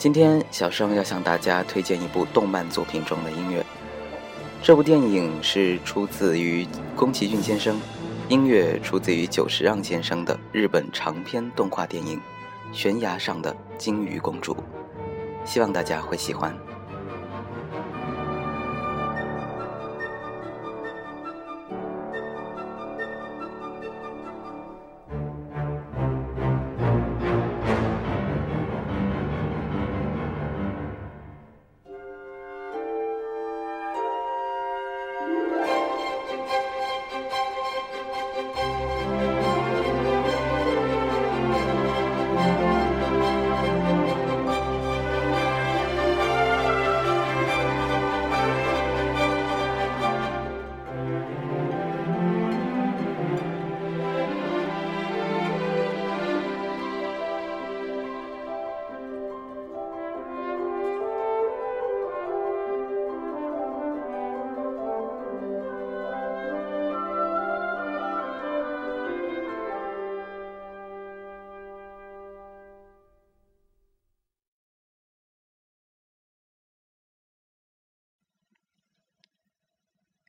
今天小生要向大家推荐一部动漫作品中的音乐。这部电影是出自于宫崎骏先生，音乐出自于久石让先生的日本长篇动画电影《悬崖上的金鱼公主》，希望大家会喜欢。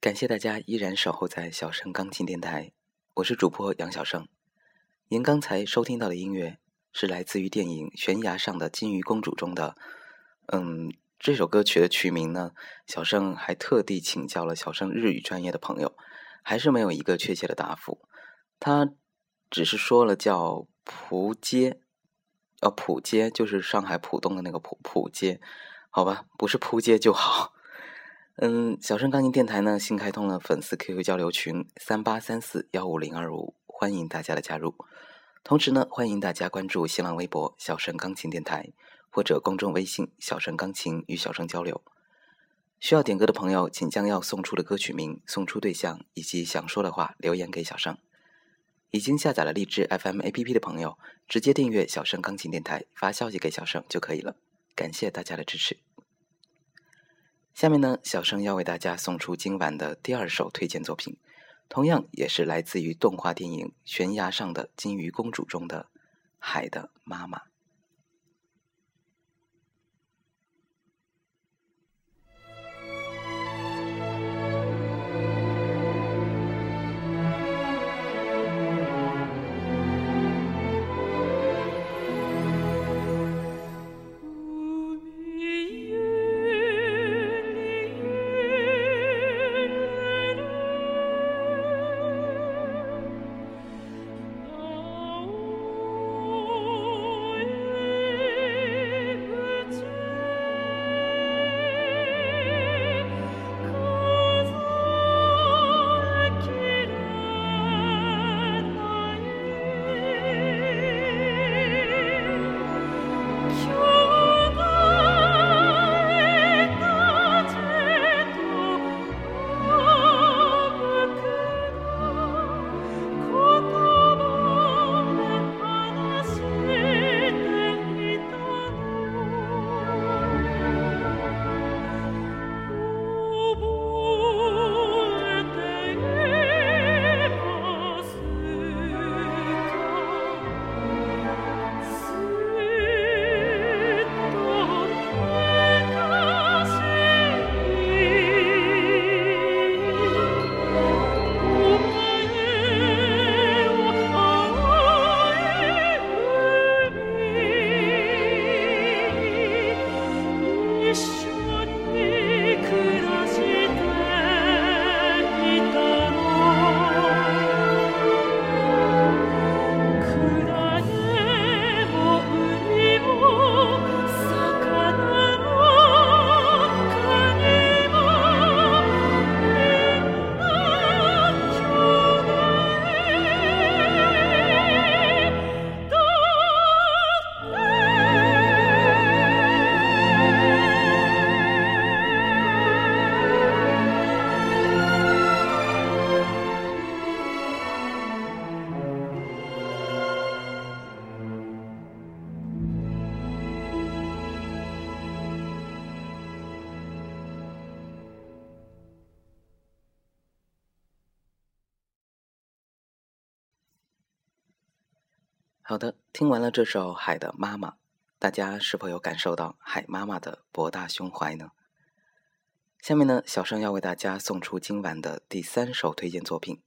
感谢大家依然守候在小盛钢琴电台，我是主播杨小盛。您刚才收听到的音乐是来自于电影《悬崖上的金鱼公主》中的。嗯，这首歌曲的曲名呢，小盛还特地请教了小盛日语专业的朋友，还是没有一个确切的答复。他只是说了叫“浦街”，呃，浦街就是上海浦东的那个浦浦街，好吧，不是扑街就好。嗯，小盛钢琴电台呢新开通了粉丝 QQ 交流群三八三四幺五零二五，欢迎大家的加入。同时呢，欢迎大家关注新浪微博小盛钢琴电台或者公众微信小盛钢琴与小盛交流。需要点歌的朋友，请将要送出的歌曲名、送出对象以及想说的话留言给小盛。已经下载了荔枝 FM APP 的朋友，直接订阅小盛钢琴电台，发消息给小盛就可以了。感谢大家的支持。下面呢，小生要为大家送出今晚的第二首推荐作品，同样也是来自于动画电影《悬崖上的金鱼公主》中的《海的妈妈》。好的，听完了这首《海的妈妈》，大家是否有感受到海妈妈的博大胸怀呢？下面呢，小生要为大家送出今晚的第三首推荐作品，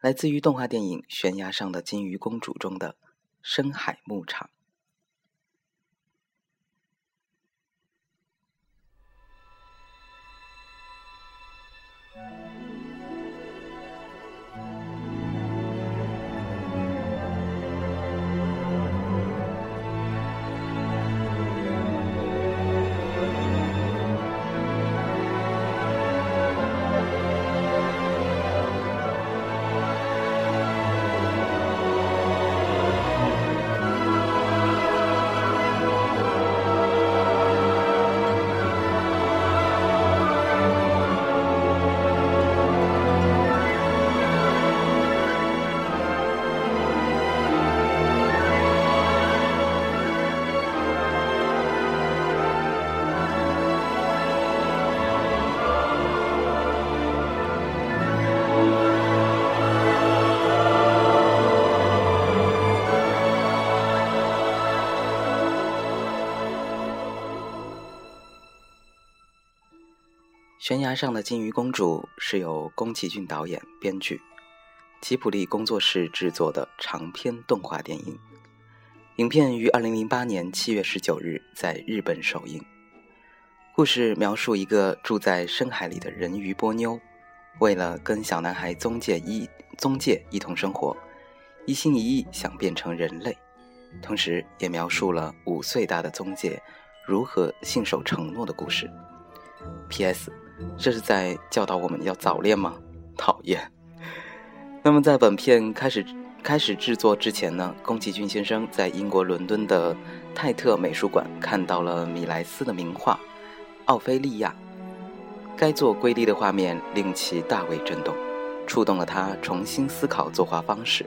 来自于动画电影《悬崖上的金鱼公主》中的《深海牧场》。悬崖上的金鱼公主是由宫崎骏导演编剧，吉卜力工作室制作的长篇动画电影。影片于二零零八年七月十九日在日本首映。故事描述一个住在深海里的人鱼波妞，为了跟小男孩宗介一宗介一同生活，一心一意想变成人类，同时也描述了五岁大的宗介如何信守承诺的故事。P.S. 这是在教导我们要早恋吗？讨厌。那么，在本片开始开始制作之前呢，宫崎骏先生在英国伦敦的泰特美术馆看到了米莱斯的名画《奥菲利亚》，该作瑰丽的画面令其大为震动，触动了他重新思考作画方式。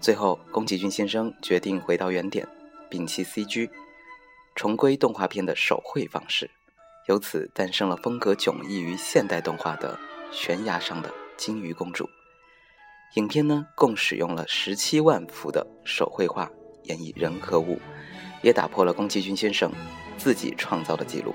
最后，宫崎骏先生决定回到原点，摒弃 CG，重归动画片的手绘方式。由此诞生了风格迥异于现代动画的《悬崖上的金鱼公主》。影片呢，共使用了十七万幅的手绘画演绎人和物，也打破了宫崎骏先生自己创造的记录。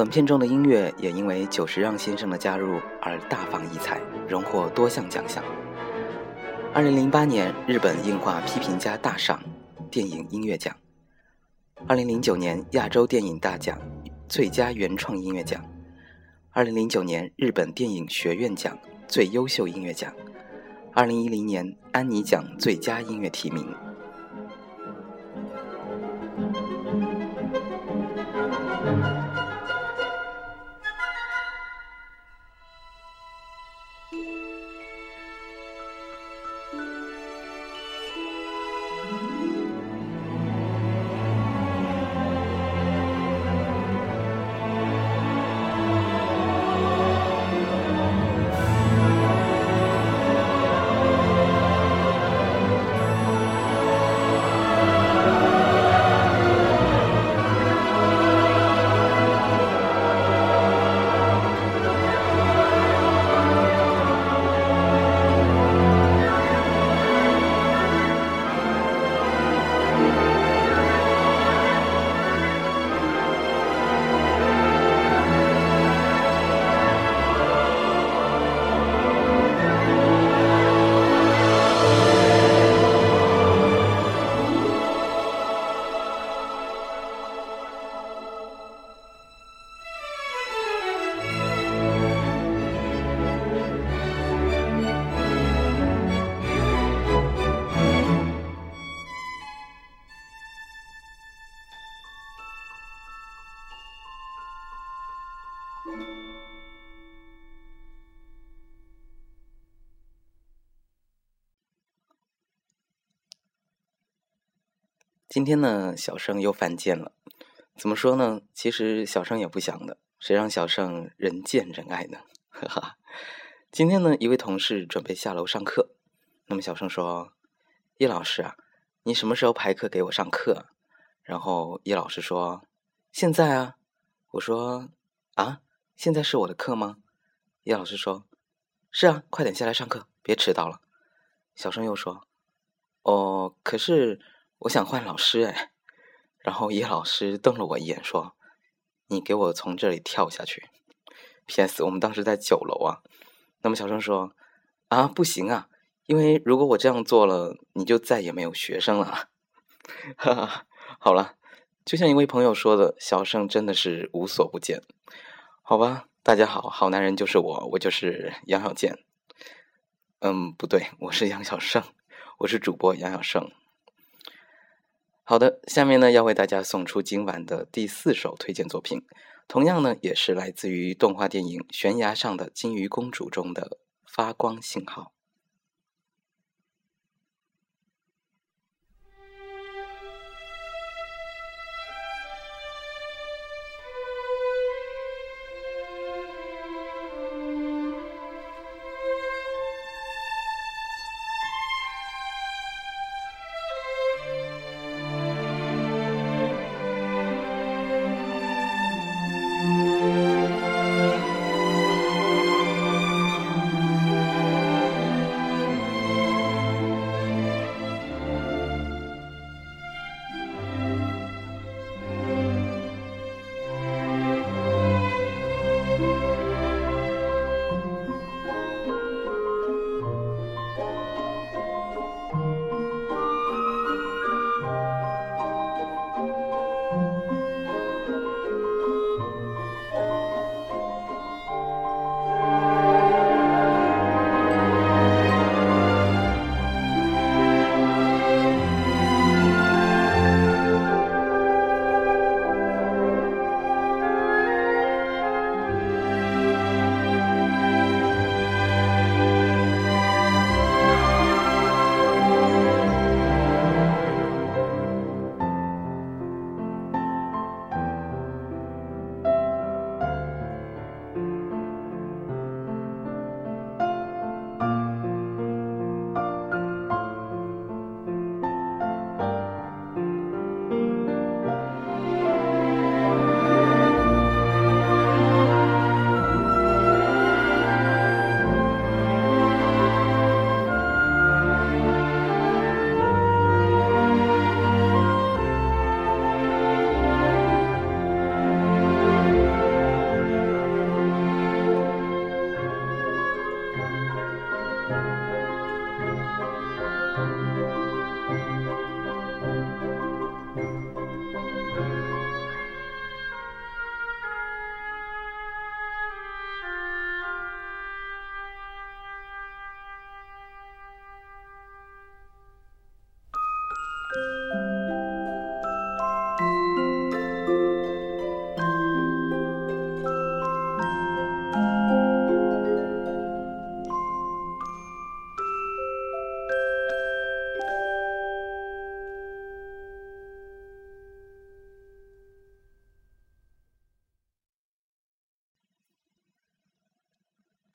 本片中的音乐也因为久石让先生的加入而大放异彩，荣获多项奖项。二零零八年日本映画批评家大赏电影音乐奖，二零零九年亚洲电影大奖最佳原创音乐奖，二零零九年日本电影学院奖最优秀音乐奖，二零一零年安妮奖最佳音乐提名。今天呢，小盛又犯贱了。怎么说呢？其实小盛也不想的，谁让小盛人见人爱呢？哈哈。今天呢，一位同事准备下楼上课，那么小盛说：“叶老师啊，你什么时候排课给我上课？”然后叶老师说：“现在啊。”我说：“啊，现在是我的课吗？”叶老师说：“是啊，快点下来上课，别迟到了。”小声又说：“哦，可是我想换老师哎。”然后叶老师瞪了我一眼说：“你给我从这里跳下去。”P.S. 我们当时在九楼啊。那么小声说：“啊，不行啊，因为如果我这样做了，你就再也没有学生了。”哈哈，好了，就像一位朋友说的，小盛真的是无所不见。好吧，大家好，好男人就是我，我就是杨小健。嗯，不对，我是杨小盛，我是主播杨小盛。好的，下面呢要为大家送出今晚的第四首推荐作品，同样呢也是来自于动画电影《悬崖上的金鱼公主》中的发光信号。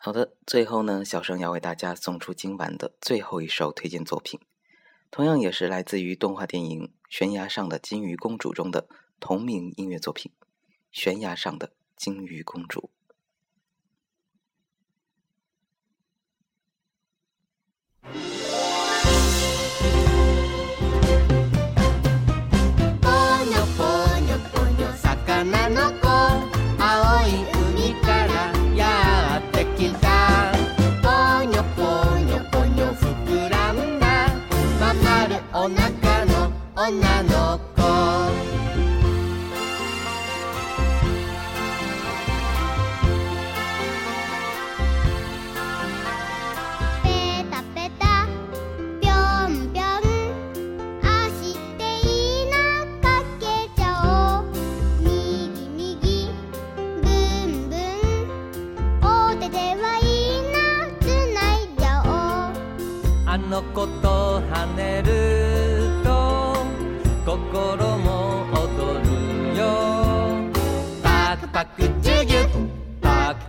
好的，最后呢，小生要为大家送出今晚的最后一首推荐作品，同样也是来自于动画电影《悬崖上的金鱼公主》中的同名音乐作品《悬崖上的金鱼公主》。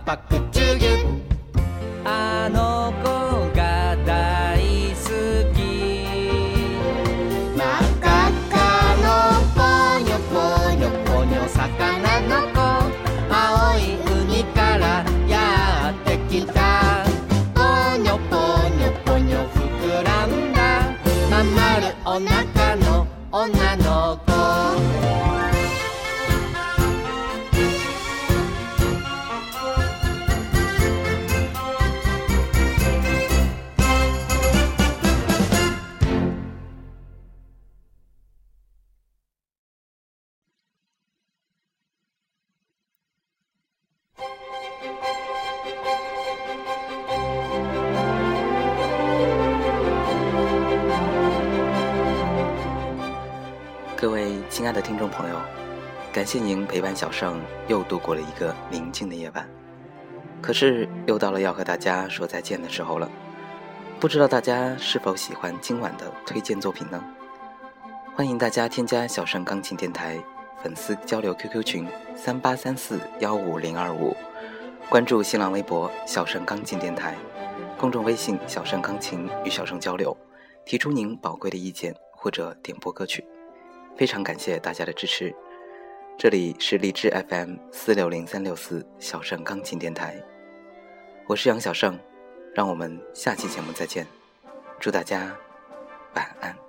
I could do you. 听众朋友，感谢您陪伴小盛又度过了一个宁静的夜晚。可是又到了要和大家说再见的时候了，不知道大家是否喜欢今晚的推荐作品呢？欢迎大家添加小盛钢琴电台粉丝交流 QQ 群三八三四幺五零二五，关注新浪微博小盛钢琴电台，公众微信小盛钢琴与小盛交流，提出您宝贵的意见或者点播歌曲。非常感谢大家的支持。这里是荔枝 FM 四六零三六四小盛钢琴电台，我是杨小盛，让我们下期节目再见，祝大家晚安。